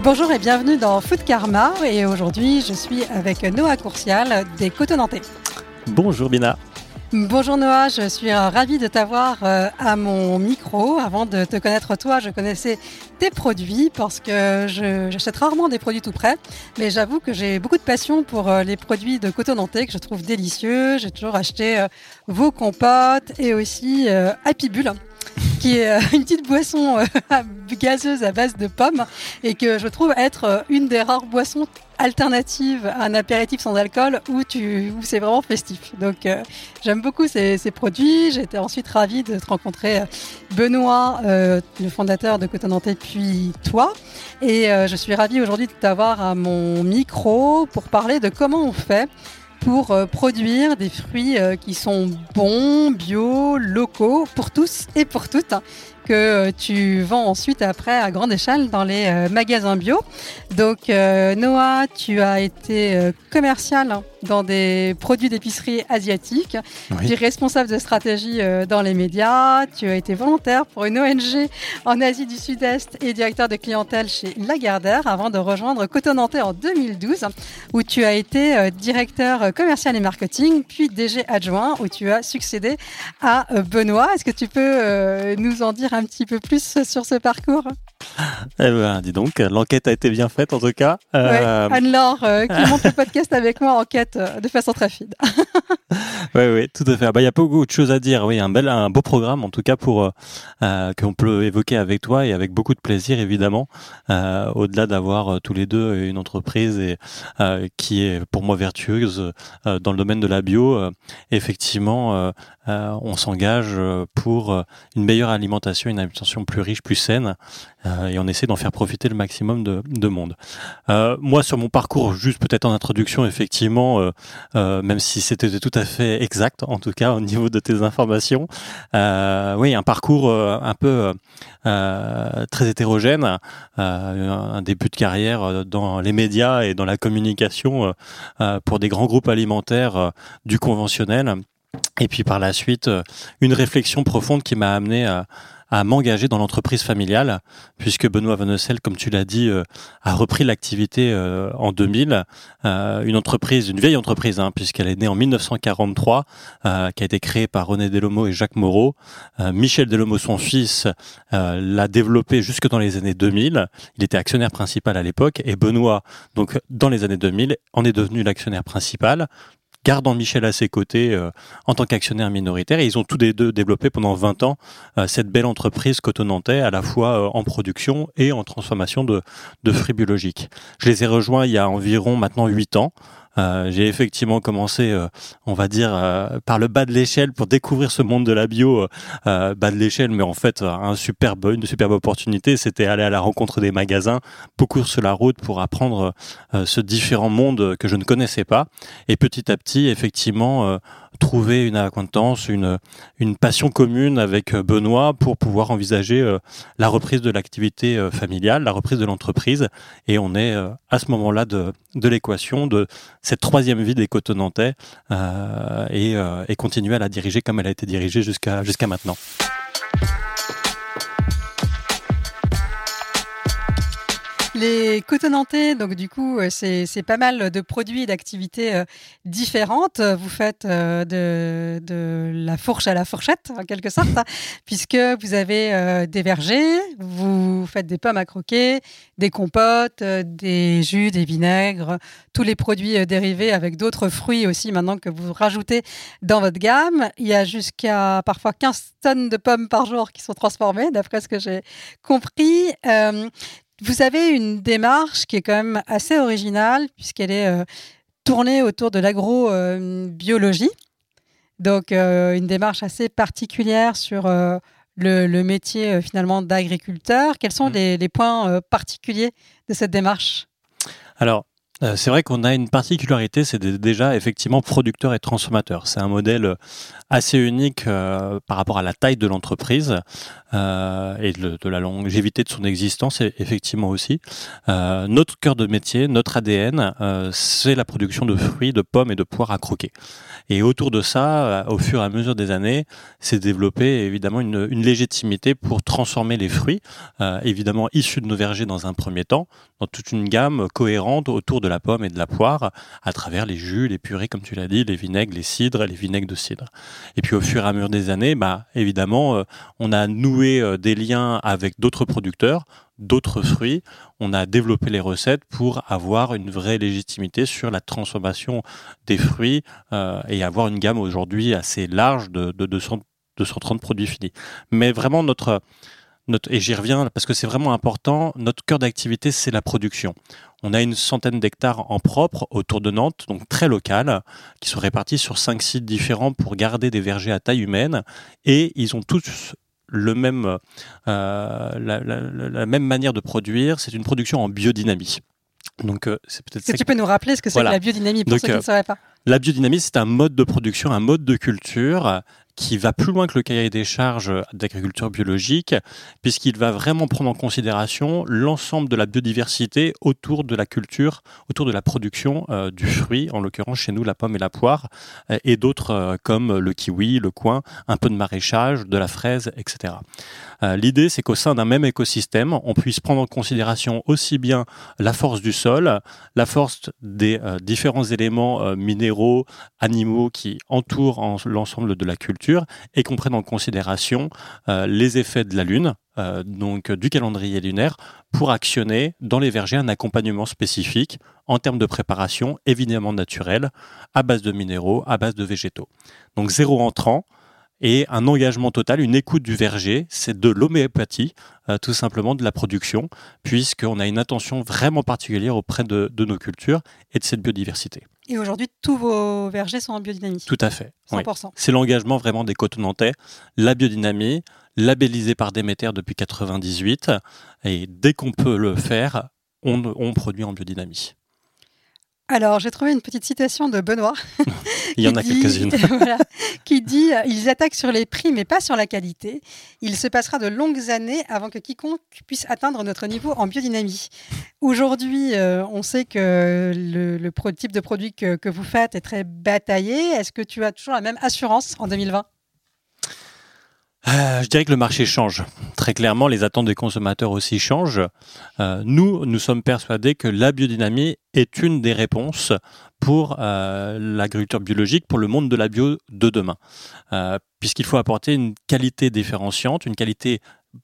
Bonjour et bienvenue dans Food Karma. Et aujourd'hui, je suis avec Noah Courcial des Cotonantais. Bonjour Bina. Bonjour Noah, je suis euh, ravie de t'avoir euh, à mon micro. Avant de te connaître toi, je connaissais tes produits parce que j'achète rarement des produits tout prêts. Mais j'avoue que j'ai beaucoup de passion pour euh, les produits de Cotonantais que je trouve délicieux. J'ai toujours acheté vos compotes et aussi Happy Bull qui est euh, une petite boisson euh, gazeuse à base de pommes et que je trouve être euh, une des rares boissons alternatives à un apéritif sans alcool où, tu, où c'est vraiment festif. Donc j'aime beaucoup ces, produits. J'étais ensuite ravie de te rencontrer Benoît, le fondateur de Cotonantais, puis toi. Et je suis ravie aujourd'hui de t'avoir à mon micro pour parler de comment on fait pour euh, produire des fruits euh, qui sont bons, bio, locaux, pour tous et pour toutes, hein, que euh, tu vends ensuite après à grande échelle dans les magasins bio. Donc Noah, tu as été commercial hein, dans des produits d'épicerie asiatiques, Oui. tu es responsable de stratégie euh, dans les médias, tu as été volontaire pour une ONG en Asie du Sud-Est et directeur de clientèle chez Lagardère avant de rejoindre Cotonantais en 2012 où tu as été euh, directeur euh, commercial et marketing, puis DG adjoint, où tu as succédé à Benoît. Est-ce que tu peux nous en dire un petit peu plus sur ce parcours? Eh ben, dis donc, l'enquête a été bien faite en tout cas. Euh, ouais. Anne-Laure, euh, qui monte le podcast avec moi, enquête euh, de façon très fine. Oui, oui, tout à fait. Ah bah, Il y a beaucoup de choses à dire. Oui, un bel, un beau programme en tout cas pour euh, qu'on peut évoquer avec toi et avec beaucoup de plaisir évidemment. Euh, Au-delà d'avoir tous les deux une entreprise et euh, qui est pour moi vertueuse euh, dans le domaine de la bio, euh, effectivement, euh, on s'engage euh, pour euh, une meilleure alimentation, une alimentation plus riche, plus saine, euh, et on essaie d'en faire profiter le maximum de, de monde. Moi, sur mon parcours, juste peut-être en introduction, effectivement. même si c'était tout à fait exact, en tout cas au niveau de tes informations. Oui, un parcours un peu très hétérogène, un début de carrière dans les médias et dans la communication pour des grands groupes alimentaires du conventionnel. Et puis par la suite, euh, une réflexion profonde qui m'a amené à, m'engager dans l'entreprise familiale, puisque Benoît Vanessel, comme tu l'as dit, euh, a repris l'activité euh, en 2000. Euh, une entreprise, une vieille entreprise, hein, puisqu'elle est née en 1943, euh, qui a été créée par René Delomo et Jacques Moreau. Michel Delomo, son fils, l'a développée jusque dans les années 2000. Il était actionnaire principal à l'époque, et Benoît, donc dans les années 2000, en est devenu l'actionnaire principal gardant Michel à ses côtés euh, en tant qu'actionnaire minoritaire. Et ils ont tous les deux développé pendant 20 ans euh, cette belle entreprise cotonantais, à la fois euh, en production et en transformation de, de fruits biologiques. Je les ai rejoints il y a environ maintenant 8 ans. Euh, j'ai effectivement commencé, euh, on va dire, euh, par le bas de l'échelle pour découvrir ce monde de la bio, euh, bas de l'échelle, mais en fait, un superbe, une superbe opportunité, c'était aller à la rencontre des magasins, beaucoup sur la route pour apprendre euh, ce différent monde que je ne connaissais pas. Et petit à petit, effectivement, euh, trouver une acquaintance, une, une passion commune avec euh, Benoît pour pouvoir envisager euh, la reprise de l'activité euh, familiale, la reprise de l'entreprise. Et on est euh, à ce moment-là de, de l'équation de cette troisième vie des Cotonantais euh, et, euh, et continuer à la diriger comme elle a été dirigée jusqu'à jusqu'à maintenant. Les cotonantais, donc du coup, euh, c'est pas mal de produits et d'activités euh, différentes. Vous faites euh, de, la fourche à la fourchette, en quelque sorte, hein, puisque vous avez des vergers, vous faites des pommes à croquer, des compotes, des jus, des vinaigres, tous les produits dérivés avec d'autres fruits aussi maintenant que vous rajoutez dans votre gamme. Il y a jusqu'à parfois 15 tonnes de pommes par jour qui sont transformées, d'après ce que j'ai compris. Vous avez une démarche qui est quand même assez originale puisqu'elle est euh, tournée autour de l'agrobiologie. Donc, une démarche assez particulière sur le, métier finalement d'agriculteur. Quels sont mmh. les, points particuliers de cette démarche? Alors, c'est vrai qu'on a une particularité, c'est déjà effectivement producteur et transformateur. C'est un modèle assez unique par rapport à la taille de l'entreprise. Euh, et de, la longévité de son existence effectivement aussi. Euh, notre cœur de métier, notre ADN, euh, c'est la production de fruits, de pommes et de poires à croquer. Et autour de ça, euh, au fur et à mesure des années, s'est développé évidemment une, une, légitimité pour transformer les fruits, euh, évidemment issus de nos vergers dans un premier temps, dans toute une gamme cohérente autour de la pomme et de la poire, à travers les jus, les purées, comme tu l'as dit, les vinaigres, les cidres, les vinaigres de cidre. Et puis au fur et à mesure des années, bah évidemment, on a noué euh, des liens avec d'autres producteurs, d'autres fruits. On a développé les recettes pour avoir une vraie légitimité sur la transformation des fruits euh, et avoir une gamme aujourd'hui assez large de, de 230 produits finis. Mais vraiment notre notre, et j'y reviens parce que c'est vraiment important, notre cœur d'activité, c'est la production. On a une centaine d'hectares en propre autour de Nantes, donc très local, qui sont répartis sur cinq sites différents pour garder des vergers à taille humaine. Et ils ont tous le même, euh, la, même manière de produire. C'est une production en biodynamie. Donc, euh, c'est peut-être. que tu peux nous rappeler ce que c'est que la biodynamie pour ceux qui ne sauraient pas? La biodynamie, c'est un mode de production, un mode de culture qui va plus loin que le cahier des charges d'agriculture biologique, puisqu'il va vraiment prendre en considération l'ensemble de la biodiversité autour de la culture, autour de la production euh, du fruit, en l'occurrence chez nous la pomme et la poire, euh, et d'autres euh, comme le kiwi, le coin, un peu de maraîchage, de la fraise, etc. L'idée, c'est qu'au sein d'un même écosystème, on puisse prendre en considération aussi bien la force du sol, la force des différents éléments minéraux, animaux qui entourent l'ensemble de la culture, et qu'on prenne en considération euh, les effets de la Lune, euh, donc du calendrier lunaire, pour actionner dans les vergers un accompagnement spécifique en termes de préparation évidemment naturelle, à base de minéraux, à base de végétaux. Donc zéro entrant, et un engagement total, une écoute du verger, c'est de l'homéopathie, euh, tout simplement de la production, puisqu'on a une attention vraiment particulière auprès de, nos cultures et de cette biodiversité. Et aujourd'hui, tous vos vergers sont en biodynamie Tout à fait. 100%. C'est l'engagement vraiment des cotonantais, la biodynamie, labellisée par Déméter depuis 1998, et dès qu'on peut le faire, on, on produit en biodynamie. Alors, j'ai trouvé une petite citation de Benoît. Il y en a quelques-unes. qui dit Ils attaquent sur les prix, mais pas sur la qualité. Il se passera de longues années avant que quiconque puisse atteindre notre niveau en biodynamie. Aujourd'hui, euh, on sait que le, type de produit que, que vous faites est très bataillé. Est-ce que tu as toujours la même assurance en 2020 euh, je dirais que le marché change. Très clairement, les attentes des consommateurs aussi changent. Euh, nous, nous sommes persuadés que la biodynamie est une des réponses pour euh, l'agriculture biologique, pour le monde de la bio de demain. Puisqu'il faut apporter une qualité différenciante, une qualité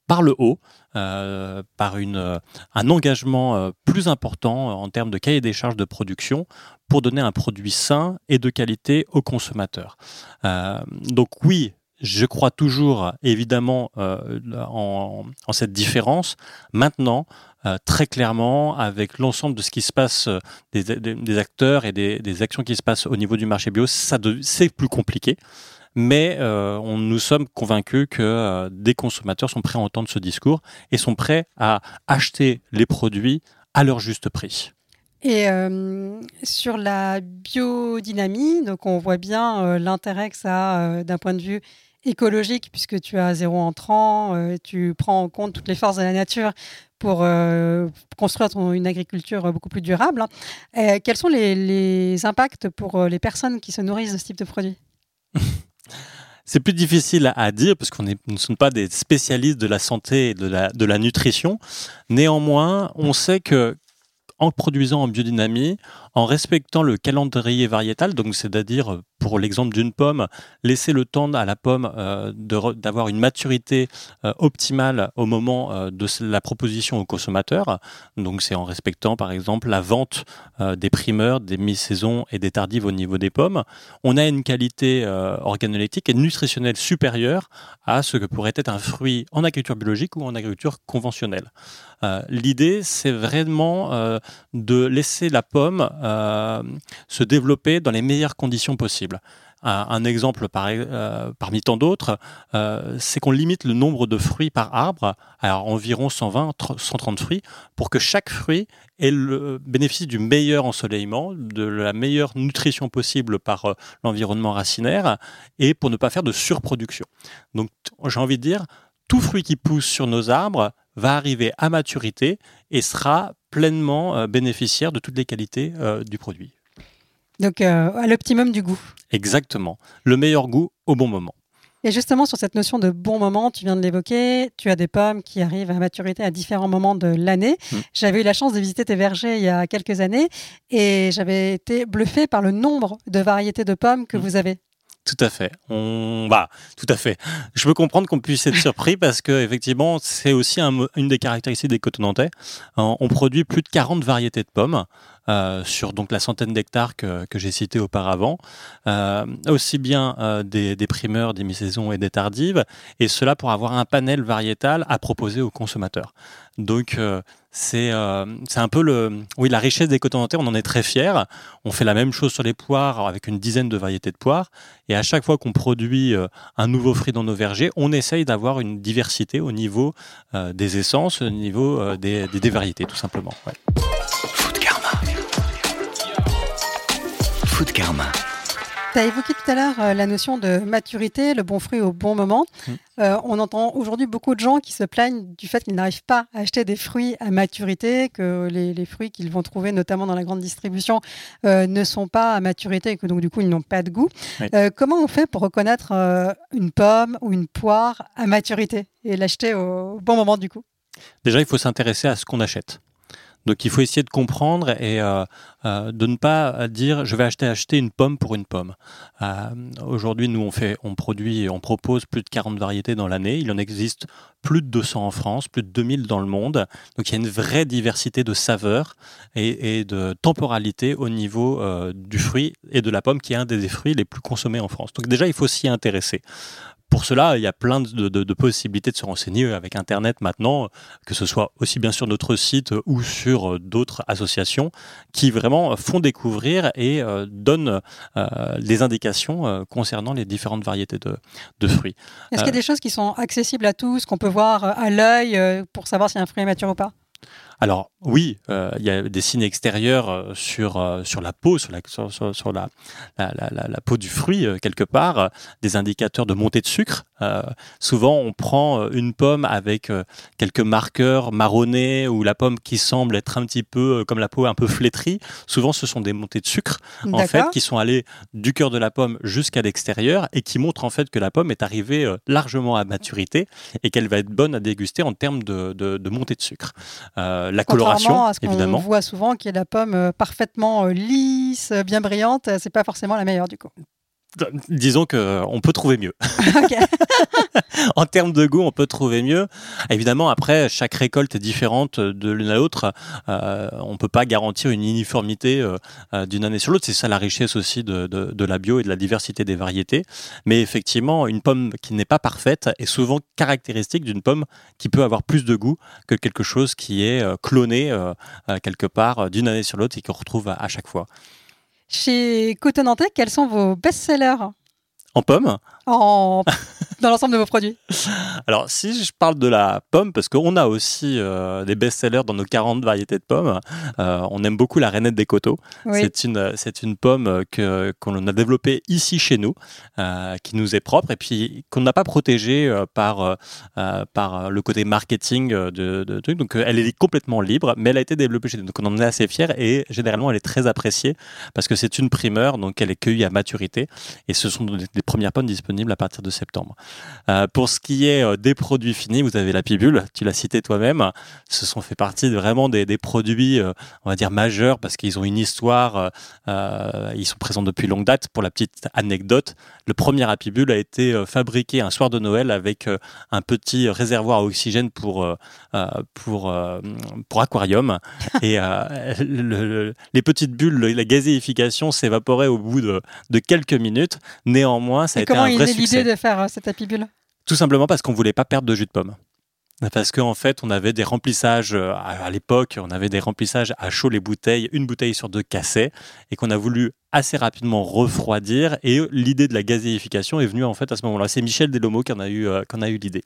par le haut, par une, un engagement plus important en termes de cahier des charges de production pour donner un produit sain et de qualité aux consommateurs. donc oui, je crois toujours évidemment euh, en, cette différence. Maintenant, euh, très clairement, avec l'ensemble de ce qui se passe, euh, des, acteurs et des, actions qui se passent au niveau du marché bio, ça c'est plus compliqué. Mais nous sommes convaincus que des consommateurs sont prêts à entendre ce discours et sont prêts à acheter les produits à leur juste prix. Et sur la biodynamie, donc on voit bien l'intérêt que ça a d'un point de vue écologique puisque tu as zéro entrant, euh, tu prends en compte toutes les forces de la nature pour euh, construire une agriculture beaucoup plus durable. Hein. Euh, quels sont les, impacts pour les personnes qui se nourrissent de ce type de produits C'est plus difficile à, dire parce qu'on ne sommes pas des spécialistes de la santé et de la, de la nutrition. Néanmoins, on sait que en produisant en biodynamie, en respectant le calendrier variétal, donc c'est-à-dire pour l'exemple d'une pomme, laisser le temps à la pomme euh, d'avoir une maturité euh, optimale au moment euh, de la proposition au consommateur. Donc c'est en respectant par exemple la vente des primeurs, des mi-saisons et des tardives au niveau des pommes. On a une qualité organoleptique et nutritionnelle supérieure à ce que pourrait être un fruit en agriculture biologique ou en agriculture conventionnelle. L'idée c'est vraiment de laisser la pomme se développer dans les meilleures conditions possibles. Un, exemple parmi tant d'autres, c'est qu'on limite le nombre de fruits par arbre à environ 120, 130 fruits, pour que chaque fruit ait le bénéfice du meilleur ensoleillement, de la meilleure nutrition possible par l'environnement racinaire, et pour ne pas faire de surproduction. Donc j'ai envie de dire, tout fruit qui pousse sur nos arbres va arriver à maturité et sera pleinement euh, bénéficiaire de toutes les qualités euh, du produit. Donc euh, à l'optimum du goût. Exactement. Le meilleur goût au bon moment. Et justement, sur cette notion de bon moment, tu viens de l'évoquer, tu as des pommes qui arrivent à maturité à différents moments de l'année. Mm. J'avais eu la chance de visiter tes vergers il y a quelques années et j'avais été bluffé par le nombre de variétés de pommes que mm. vous avez. Tout à fait. On, bah, tout à fait. Je peux comprendre qu'on puisse être surpris parce que effectivement, c'est aussi une des caractéristiques des cotonantais. On produit plus de 40 variétés de pommes. Euh, sur donc la centaine d'hectares que, que j'ai cité auparavant, euh, aussi bien euh, des, des, primeurs, des mi-saisons et des tardives, et cela pour avoir un panel variétal à proposer aux consommateurs. Donc c'est c'est un peu le oui la richesse des cotonantais, on en est très fiers. On fait la même chose sur les poires avec une dizaine de variétés de poires, et à chaque fois qu'on produit un nouveau fruit dans nos vergers, on essaye d'avoir une diversité au niveau des essences, au niveau des, des, variétés tout simplement. de karma. Tu as évoqué tout à l'heure euh, la notion de maturité, le bon fruit au bon moment. Mmh. Euh, on entend aujourd'hui beaucoup de gens qui se plaignent du fait qu'ils n'arrivent pas à acheter des fruits à maturité, que les, fruits qu'ils vont trouver notamment dans la grande distribution euh, ne sont pas à maturité et que donc du coup ils n'ont pas de goût. comment on fait pour reconnaître une pomme ou une poire à maturité et l'acheter au bon moment du coup? Déjà, il faut s'intéresser à ce qu'on achète. Donc il faut essayer de comprendre et euh, euh, de ne pas dire je vais acheter acheter une pomme pour une pomme. Euh, aujourd'hui, nous on fait, on produit et on propose plus de 40 variétés dans l'année. Il en existe plus de 200 en France, plus de 2000 dans le monde. Donc il y a une vraie diversité de saveurs et, de temporalité au niveau du fruit et de la pomme, qui est un des fruits les plus consommés en France. Donc déjà, il faut s'y intéresser pour cela, il y a plein de, possibilités de se renseigner avec Internet maintenant, que ce soit aussi bien sur notre site ou sur euh, d'autres associations qui vraiment font découvrir et euh, donnent euh, des indications concernant les différentes variétés de, fruits. Est-ce qu'il y a des choses qui sont accessibles à tous, qu'on peut voir à l'œil pour savoir si un fruit est mature ou pas? Alors oui, euh, il y a des signes extérieurs euh, sur, euh, sur la peau, sur, la, sur, la, la, la, peau du fruit quelque part, des indicateurs de montée de sucre. souvent, on prend une pomme avec quelques marqueurs marronnés ou la pomme qui semble être un petit peu comme la peau un peu flétrie. Souvent, ce sont des montées de sucre en fait qui sont allées du cœur de la pomme jusqu'à l'extérieur et qui montrent en fait que la pomme est arrivée largement à maturité et qu'elle va être bonne à déguster en termes de, de, de montée de sucre. Euh, la coloration, à ce qu'on voit souvent, qui est la pomme euh, parfaitement euh, lisse, bien brillante, c'est pas forcément la meilleure du coup. Disons qu'on peut trouver mieux. en termes de goût, on peut trouver mieux. Évidemment, après, chaque récolte est différente de l'une à l'autre. Euh, on peut pas garantir une uniformité euh, d'une année sur l'autre. C'est ça la richesse aussi de, de, de, la bio et de la diversité des variétés. Mais effectivement, une pomme qui n'est pas parfaite est souvent caractéristique d'une pomme qui peut avoir plus de goût que quelque chose qui est euh, cloné euh, quelque part d'une année sur l'autre et qu'on retrouve à chaque fois. Chez Cotonantais, quels sont vos best-sellers? En pommes En dans l'ensemble de vos produits Alors, si je parle de la pomme, parce qu'on a aussi euh, des best-sellers dans nos 40 variétés de pommes, euh, on aime beaucoup la rainette des coteaux. C'est une, c'est une pomme que, qu'on a développée ici chez nous, euh, qui nous est propre et puis qu'on n'a pas protégée par, par le côté marketing de, de trucs. Donc, elle est complètement libre, mais elle a été développée chez nous. Donc, on en est assez fiers et généralement, elle est très appréciée parce que c'est une primeur, donc elle est cueillie à maturité et ce sont des premières pommes disponibles à partir de septembre. Euh, pour ce qui est euh, des produits finis, vous avez la pibule, tu l'as cité toi-même. Ce sont fait partie de vraiment des, des produits, euh, on va dire majeurs, parce qu'ils ont une histoire. ils sont présents depuis longue date. Pour la petite anecdote, le premier apibule a été fabriqué un soir de Noël avec un petit réservoir à oxygène pour pour pour aquarium et les petites bulles, la gazéification s'évaporait au bout de, de, quelques minutes. Néanmoins, ça a été un vrai succès. l'idée de faire cette tout simplement parce qu'on voulait pas perdre de jus de pomme. Parce qu'en fait, on avait des remplissages, à l'époque, on avait des remplissages à chaud les bouteilles, une bouteille sur deux cassait, et qu'on a voulu assez rapidement refroidir et l'idée de la gazéification est venue en fait à ce moment-là. C'est Michel Delomo qui en a eu, euh, eu l'idée,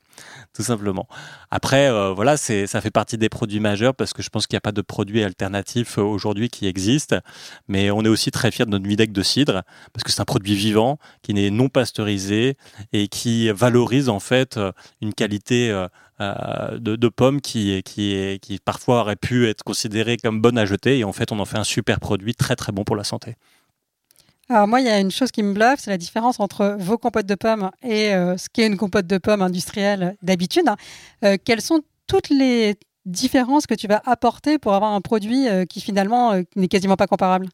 tout simplement. Après, euh, voilà, ça fait partie des produits majeurs parce que je pense qu'il n'y a pas de produits alternatifs euh, aujourd'hui qui existent. Mais on est aussi très fiers de notre Midec de cidre parce que c'est un produit vivant qui n'est non pasteurisé et qui valorise en fait une qualité de, de, pomme qui, qui, qui parfois aurait pu être considérée comme bonne à jeter et en fait on en fait un super produit très très bon pour la santé. Alors moi, il y a une chose qui me bluffe, c'est la différence entre vos compotes de pommes et euh, ce qu'est une compote de pommes industrielle d'habitude. Euh, quelles sont toutes les différences que tu vas apporter pour avoir un produit euh, qui finalement n'est quasiment pas comparable?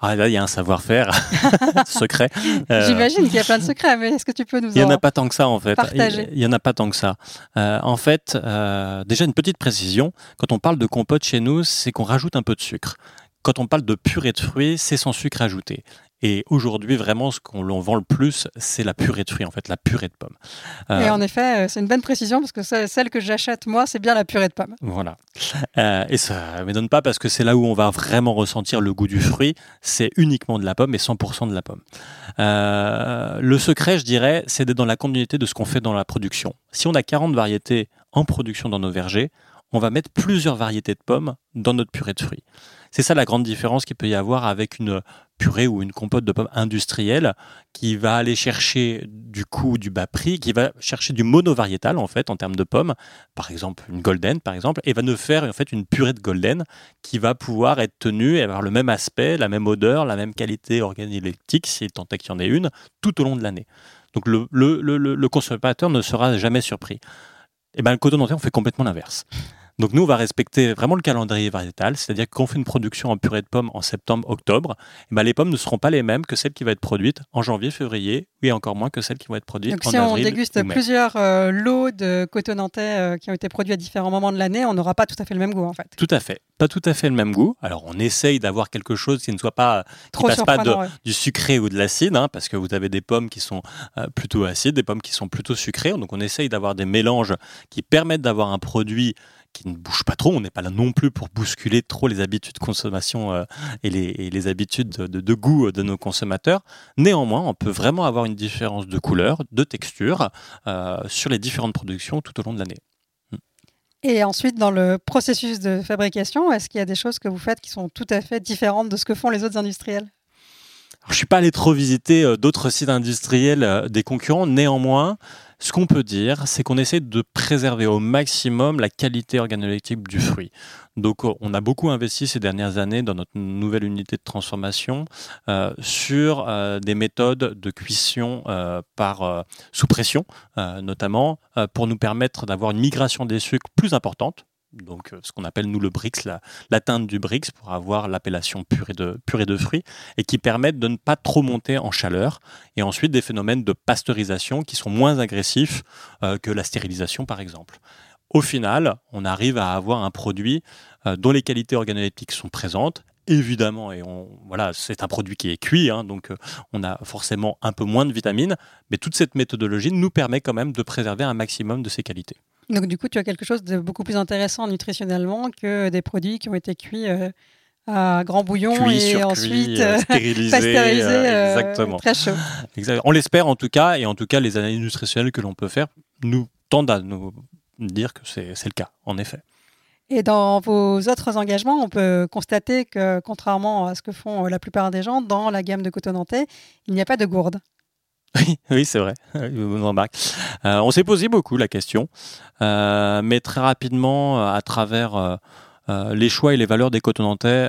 Ah, là, il y a un savoir-faire secret. J'imagine qu'il y a plein de secrets, mais est-ce que tu peux nous Il n'y en, a pas tant que ça, en fait. Partager. Il n'y en a pas tant que ça. en fait, déjà une petite précision. Quand on parle de compote chez nous, c'est qu'on rajoute un peu de sucre. Quand on parle de purée de fruits, c'est sans sucre ajouté. Et aujourd'hui, vraiment, ce qu'on vend le plus, c'est la purée de fruits, en fait, la purée de pommes. Euh, et en effet, euh, c'est une bonne précision parce que celle que j'achète, moi, c'est bien la purée de pommes. Voilà. Euh, et ça ne m'étonne pas parce que c'est là où on va vraiment ressentir le goût du fruit. C'est uniquement de la pomme et 100% de la pomme. le secret, je dirais, c'est d'être dans la continuité de ce qu'on fait dans la production. Si on a 40 variétés en production dans nos vergers, on va mettre plusieurs variétés de pommes dans notre purée de fruits. C'est ça la grande différence qu'il peut y avoir avec une purée ou une compote de pommes industrielle qui va aller chercher du coup du bas prix, qui va chercher du monovariétal en fait en termes de pommes, par exemple une golden par exemple, et va nous faire en fait une purée de golden qui va pouvoir être tenue et avoir le même aspect, la même odeur, la même qualité organoleptique, si tant est qu'il y en ait une, tout au long de l'année. Donc le, consommateur ne sera jamais surpris. Et eh ben le coton on fait complètement l'inverse. Donc nous, on va respecter vraiment le calendrier variétal, c'est-à-dire qu'on fait une production en purée de pommes en septembre-octobre, eh ben les pommes ne seront pas les mêmes que celles qui vont être produites en janvier-février, et encore moins que celles qui vont être produites Donc, en si on déguste plusieurs euh, lots de coton nantais euh, qui ont été produits à différents moments de l'année, on n'aura pas tout à fait le même goût en fait. Tout à fait, pas tout à fait le même goût. Alors on essaye d'avoir quelque chose qui ne soit pas Trop passe pas du sucré ou de l'acide, hein, parce que vous avez des pommes qui sont euh, plutôt acides, des pommes qui sont plutôt sucrées. Donc on essaye d'avoir des mélanges qui permettent d'avoir un produit qui ne bouge pas trop. On n'est pas là non plus pour bousculer trop les habitudes de consommation euh, et, les, habitudes de, goût de nos consommateurs. Néanmoins, on peut vraiment avoir une différence de couleur, de texture euh, sur les différentes productions tout au long de l'année. Hmm. Et ensuite, dans le processus de fabrication, est-ce qu'il y a des choses que vous faites qui sont tout à fait différentes de ce que font les autres industriels? Je ne suis pas allé trop visiter euh, d'autres sites industriels des concurrents. Néanmoins, ce qu'on peut dire, c'est qu'on essaie de préserver au maximum la qualité organoleptique du fruit. Donc on a beaucoup investi ces dernières années dans notre nouvelle unité de transformation euh, sur euh, des méthodes de cuisson euh, par sous pression, notamment pour nous permettre d'avoir une migration des sucres plus importante donc euh, ce qu'on appelle nous le Brix, la, teinte du Brix pour avoir l'appellation purée de, fruits, et qui permettent de ne pas trop monter en chaleur, et ensuite des phénomènes de pasteurisation qui sont moins agressifs euh, que la stérilisation par exemple. Au final, on arrive à avoir un produit euh, dont les qualités organoleptiques sont présentes, évidemment, et on, voilà, c'est un produit qui est cuit, hein, donc on a forcément un peu moins de vitamines, mais toute cette méthodologie nous permet quand même de préserver un maximum de ces qualités. Donc du coup, tu as quelque chose de beaucoup plus intéressant nutritionnellement que des produits qui ont été cuits euh, à grand bouillon et ensuite euh, stérilisés, euh, exactement. très chaud. On l'espère en tout cas, et en tout cas, les analyses nutritionnelles que l'on peut faire nous tendent à nous dire que c'est le cas, en effet. Et dans vos autres engagements, on peut constater que, contrairement à ce que font la plupart des gens, dans la gamme de coton nantais, il n'y a pas de gourde. Oui, c'est vrai. Euh, on s'est posé beaucoup la question, euh, mais très rapidement, euh, à travers les choix et les valeurs des cotonantais,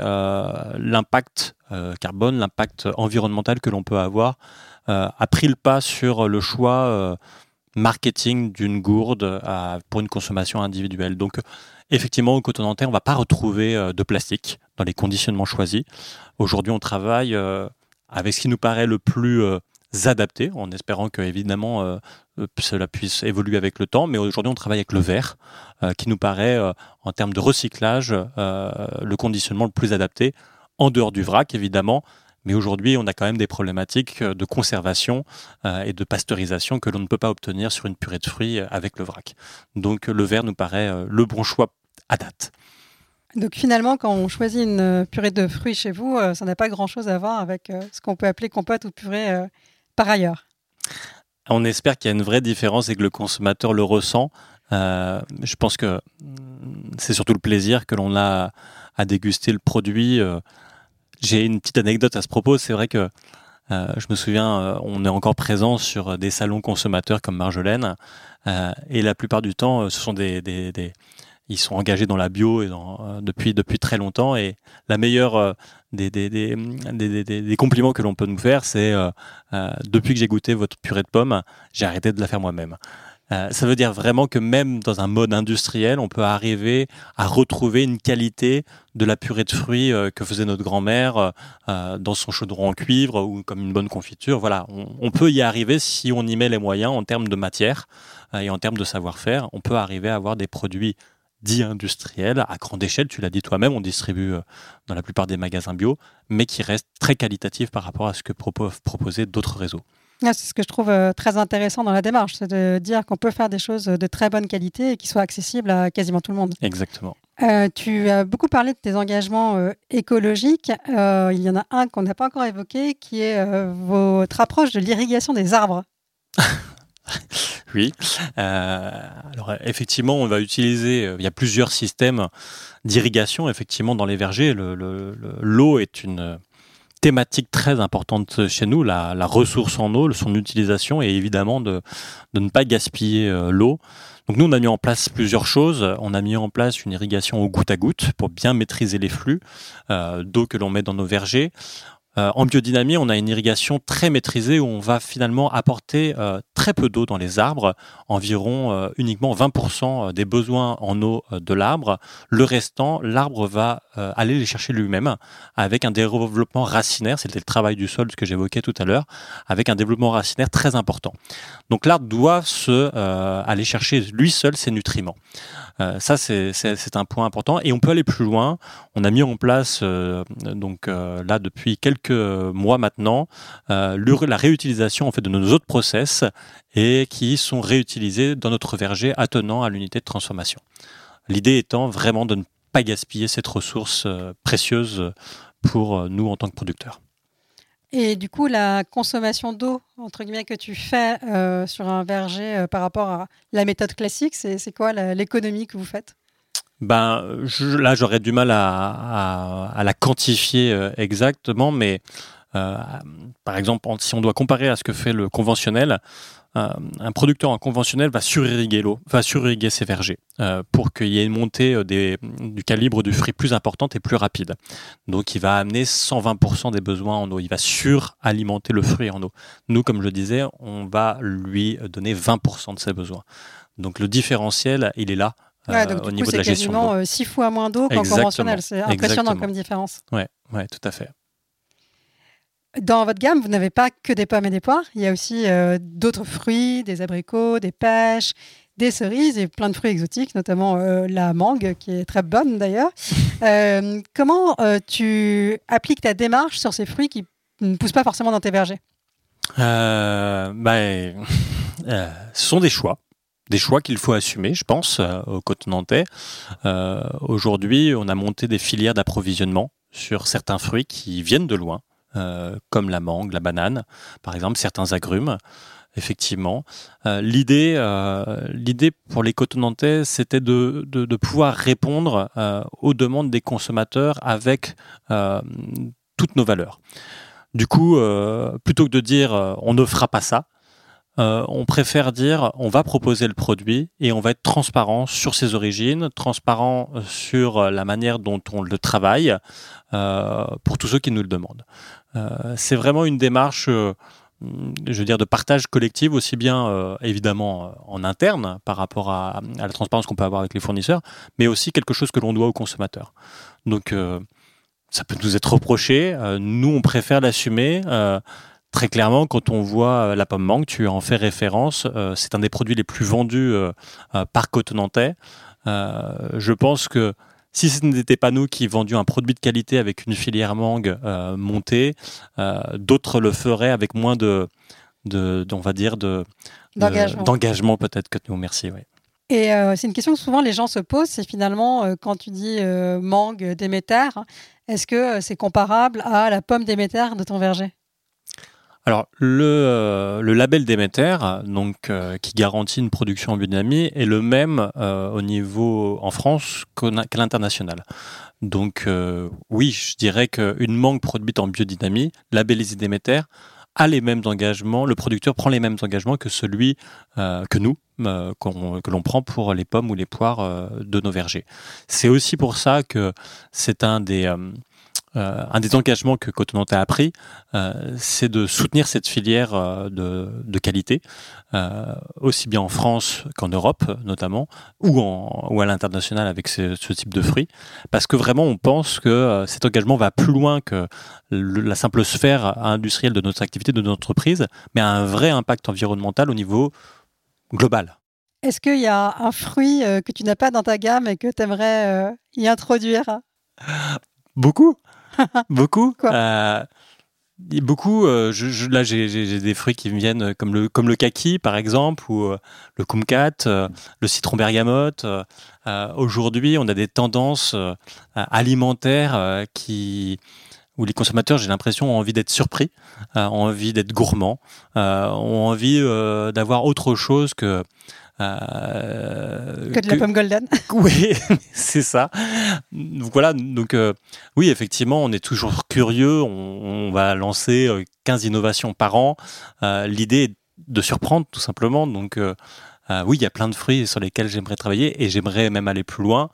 l'impact carbone, l'impact environnemental que l'on peut avoir, a pris le pas sur le choix marketing d'une gourde pour une consommation individuelle. Donc, effectivement, au cotonantais, on ne va pas retrouver de plastique dans les conditionnements choisis. Aujourd'hui, on travaille avec ce qui nous paraît le plus adapter, en espérant que évidemment euh, euh, cela puisse évoluer avec le temps. Mais aujourd'hui, on travaille avec le verre, euh, qui nous paraît, en termes de recyclage, le conditionnement le plus adapté, en dehors du vrac évidemment, Mais aujourd'hui, on a quand même des problématiques de conservation et de pasteurisation que l'on ne peut pas obtenir sur une purée de fruits avec le vrac. Donc le verre nous paraît le bon choix à date. Donc finalement, quand on choisit une purée de fruits chez vous, ça n'a pas grand-chose à voir avec ce qu'on peut appeler compote ou purée par ailleurs. On espère qu'il y a une vraie différence et que le consommateur le ressent. Euh, je pense que mm, c'est surtout le plaisir que l'on a à déguster le produit. Euh, j'ai une petite anecdote à ce propos. C'est vrai que euh, je me souviens, on est encore présent sur des salons consommateurs comme Marjolaine, et la plupart du temps, ce sont des, ils sont engagés dans la bio et dans, depuis depuis très longtemps. Et la meilleure des, des, des, des, compliments que l'on peut nous faire, c'est depuis que j'ai goûté votre purée de pommes, j'ai arrêté de la faire moi-même. Euh, ça veut dire vraiment que même dans un mode industriel, on peut arriver à retrouver une qualité de la purée de fruits euh, que faisait notre grand-mère euh, dans son chaudron en cuivre ou comme une bonne confiture. Voilà, on, peut y arriver si on y met les moyens en termes de matière et en termes de savoir-faire. On peut arriver à avoir des produits dits industriels à grande échelle. Tu l'as dit toi-même, on distribue dans la plupart des magasins bio, mais qui restent très qualitatifs par rapport à ce que proposent proposer d'autres réseaux. Ah, c'est ce que je trouve euh, très intéressant dans la démarche, c'est de dire qu'on peut faire des choses de très bonne qualité et qui soient accessibles à quasiment tout le monde. Exactement. Euh, tu as beaucoup parlé de tes engagements euh, écologiques. il y en a un qu'on n'a pas encore évoqué, qui est votre approche de l'irrigation des arbres. oui. alors effectivement, on va utiliser. il y a plusieurs systèmes d'irrigation effectivement dans les vergers. L'eau le, est une thématique très importante chez nous, la, ressource en eau, son utilisation et évidemment de, ne pas gaspiller euh, l'eau. Donc nous, on a mis en place plusieurs choses. On a mis en place une irrigation au goutte à goutte pour bien maîtriser les flux euh, d'eau que l'on met dans nos vergers. Euh, en biodynamie, on a une irrigation très maîtrisée où on va finalement apporter euh, très peu d'eau dans les arbres, environ euh, uniquement 20% des besoins en eau de l'arbre. Le restant, l'arbre va aller les chercher lui-même avec un développement racinaire, c'était le travail du sol, que j'évoquais tout à l'heure, avec un développement racinaire très important. Donc l'arbre doit se aller chercher lui seul ses nutriments. Ça, c'est un point important. Et on peut aller plus loin. On a mis en place, donc là, depuis quelques mois maintenant euh, la réutilisation en fait de nos autres process et qui sont réutilisés dans notre verger attenant à l'unité de transformation. L'idée étant vraiment de ne pas gaspiller cette ressource euh, précieuse pour euh, nous en tant que producteurs. Et du coup, la consommation d'eau, entre guillemets, que tu fais sur un verger par rapport à la méthode classique, c'est quoi l'économie que vous faites? Ben, là, j'aurais du mal à, la quantifier euh, exactement, mais euh, par exemple, si on doit comparer à ce que fait le conventionnel, euh, un producteur en conventionnel va surirriguer l'eau, va surirriguer ses vergers pour qu'il y ait une montée du calibre du fruit plus importante et plus rapide. Donc, il va amener 120% des besoins en eau. Il va suralimenter le fruit en eau. Nous, comme je disais, on va lui donner 20% de ses besoins. Donc, le différentiel, il est là Ouais, donc, euh, au niveau de la gestion. C'est quasiment 6 euh, fois moins d'eau qu'en conventionnel. C'est impressionnant comme différence. Oui, ouais, tout à fait. Dans votre gamme, vous n'avez pas que des pommes et des poires. Il y a aussi euh, d'autres fruits, des abricots, des pêches, des cerises et plein de fruits exotiques, notamment la mangue, qui est très bonne d'ailleurs. comment tu appliques ta démarche sur ces fruits qui ne poussent pas forcément dans tes vergers? Bah, Ce sont des choix des choix qu'il faut assumer, je pense, euh, au côte nantais. Euh, aujourd'hui, on a monté des filières d'approvisionnement sur certains fruits qui viennent de loin, euh, comme la mangue, la banane, par exemple, certains agrumes. Effectivement, l'idée, l'idée pour les nantais, c'était de, de, pouvoir répondre aux demandes des consommateurs avec toutes nos valeurs. Du coup, plutôt que de dire on ne fera pas ça, euh, on préfère dire on va proposer le produit et on va être transparent sur ses origines, transparent sur euh, la manière dont on le travaille euh, pour tous ceux qui nous le demandent. c'est vraiment une démarche, je veux dire, de partage collectif aussi bien évidemment en interne par rapport à la transparence qu'on peut avoir avec les fournisseurs, mais aussi quelque chose que l'on doit aux consommateurs. Donc ça peut nous être reproché. nous, on préfère l'assumer très clairement, quand on voit euh, la pomme mangue, tu en fais référence, euh, c'est un des produits les plus vendus euh, par Cotenantais. je pense que si ce n'était pas nous qui vendions un produit de qualité avec une filière mangue montée, d'autres le feraient avec moins de, de, on va dire, de d'engagement peut-être que nous. Merci. Oui. Et c'est une question que souvent les gens se posent, c'est finalement quand tu dis mangue Déméter, est-ce que c'est comparable à la pomme Déméter de ton verger? Alors, le, euh, le label Déméter, donc, euh, qui garantit une production en biodynamie, est le même euh, au niveau en France qu'à l'international. Donc, oui, je dirais qu'une mangue produite en biodynamie, labellisée Déméter, a les mêmes engagements, le producteur prend les mêmes engagements que celui que nous, que l'on prend pour les pommes ou les poires de nos vergers. C'est aussi pour ça que c'est un des un des engagements que Cotonant a pris, euh, c'est de soutenir cette filière euh, de, qualité, aussi bien en France qu'en Europe notamment, ou, en, ou à l'international avec ce, type de fruits, parce que vraiment on pense que cet engagement va plus loin que la simple sphère industrielle de notre activité, de notre entreprise, mais a un vrai impact environnemental au niveau global. Est-ce qu'il y a un fruit que tu n'as pas dans ta gamme et que tu aimerais y introduire? Beaucoup. beaucoup. Euh, beaucoup. Euh, je, là, j'ai des fruits qui me viennent euh, comme le comme le kaki par exemple ou le kumquat, le citron bergamote. Aujourd'hui, on a des tendances alimentaires qui où les consommateurs, j'ai l'impression, ont envie d'être surpris, ont envie d'être gourmands, ont envie d'avoir autre chose que euh, que de la pomme golden. Oui, c'est ça. Donc voilà, donc euh, oui, effectivement, on est toujours curieux. On, va lancer 15 euh, innovations par an. L'idée est de surprendre tout simplement. Donc oui, il y a plein de fruits sur lesquels j'aimerais travailler et j'aimerais même aller plus loin.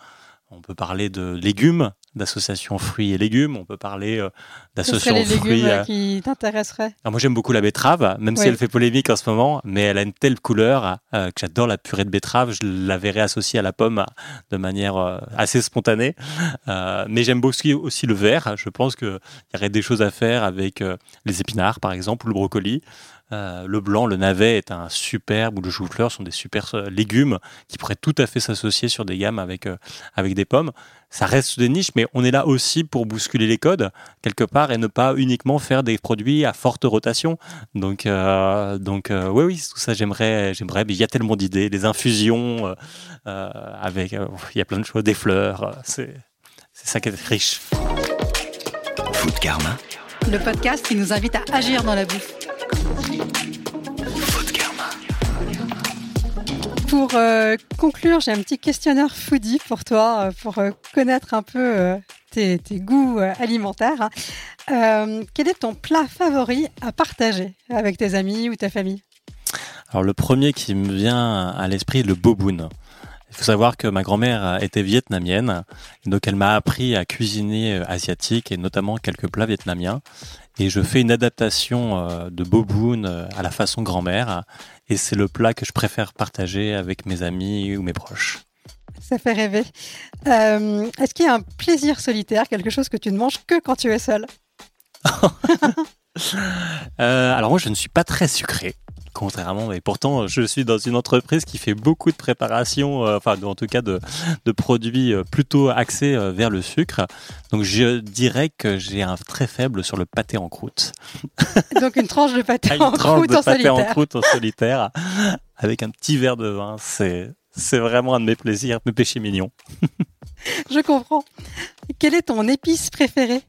On peut parler de légumes, d'associations fruits et légumes. On peut parler euh, d'associations fruits. légumes euh, qui t'intéresseraient Moi, j'aime beaucoup la betterave, même si elle fait polémique en ce moment, mais elle a une telle couleur euh, que j'adore la purée de betterave. Je la verrais associée à la pomme de manière assez spontanée. mais j'aime beaucoup aussi le vert. Je pense qu'il y aurait des choses à faire avec les épinards, par exemple, ou le brocoli. Euh, le blanc, le navet est un superbe, ou le chou-fleur sont des super euh, légumes qui pourraient tout à fait s'associer sur des gammes avec, euh, avec des pommes. Ça reste des niches, mais on est là aussi pour bousculer les codes, quelque part, et ne pas uniquement faire des produits à forte rotation. Donc, donc oui, oui, tout ça, j'aimerais, j'aimerais, mais il y a tellement d'idées, des infusions, avec, il y a plein de choses, des fleurs, c'est, c'est ça qui est riche. Food Karma. Le podcast qui nous invite à agir dans la bouffe. Pour euh, conclure, j'ai un petit questionnaire foodie pour toi, euh, pour euh, connaître un peu tes, goûts alimentaires. quel est ton plat favori à partager avec tes amis ou ta famille? Alors le premier qui me vient à l'esprit le boboon. Il faut savoir que ma grand-mère était vietnamienne, donc elle m'a appris à cuisiner asiatique et notamment quelques plats vietnamiens et je fais une adaptation euh, de boboon euh, à la façon grand-mère et c'est le plat que je préfère partager avec mes amis ou mes proches. Ça fait rêver. Euh, est-ce qu'il y a un plaisir solitaire, quelque chose que tu ne manges que quand tu es seul Alors moi je ne suis pas très sucré contrairement, mais pourtant, je suis dans une entreprise qui fait beaucoup de préparation, euh, enfin, en tout cas, de, produits euh, plutôt axés euh, vers le sucre. Donc, je dirais que j'ai un très faible sur le pâté en croûte. Donc, une tranche de pâté, en, croûte de pâté en croûte en solitaire, avec un petit verre de vin. C'est, c'est vraiment un de mes plaisirs, mes péchés mignons. je comprends. Quelle est ton épice préférée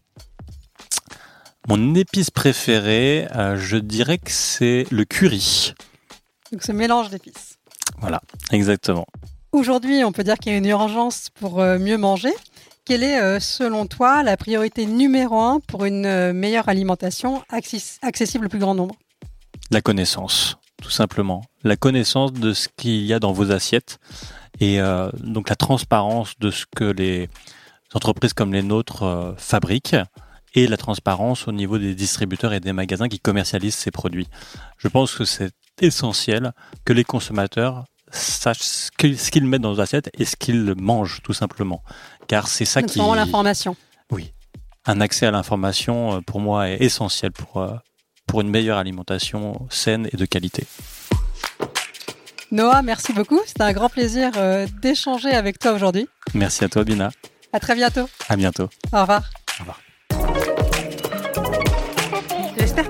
mon épice préférée, euh, je dirais que c'est le curry. Donc ce mélange d'épices. Voilà, exactement. Aujourd'hui, on peut dire qu'il y a une urgence pour euh, mieux manger. Quelle est, euh, selon toi, la priorité numéro un pour une meilleure alimentation accessible au plus grand nombre? La connaissance, tout simplement. La connaissance de ce qu'il y a dans vos assiettes et donc la transparence de ce que les entreprises comme les nôtres fabriquent et la transparence au niveau des distributeurs et des magasins qui commercialisent ces produits. Je pense que c'est essentiel que les consommateurs sachent ce qu'ils mettent dans leurs assiettes et ce qu'ils mangent tout simplement. Car c'est ça qui... l'information. Oui. Un accès à l'information, euh, pour moi, est essentiel pour, euh, pour une meilleure alimentation saine et de qualité. Noah, merci beaucoup. C'était un grand plaisir euh, d'échanger avec toi aujourd'hui. Merci à toi, Bina. À très bientôt. À bientôt. Au revoir. Au revoir.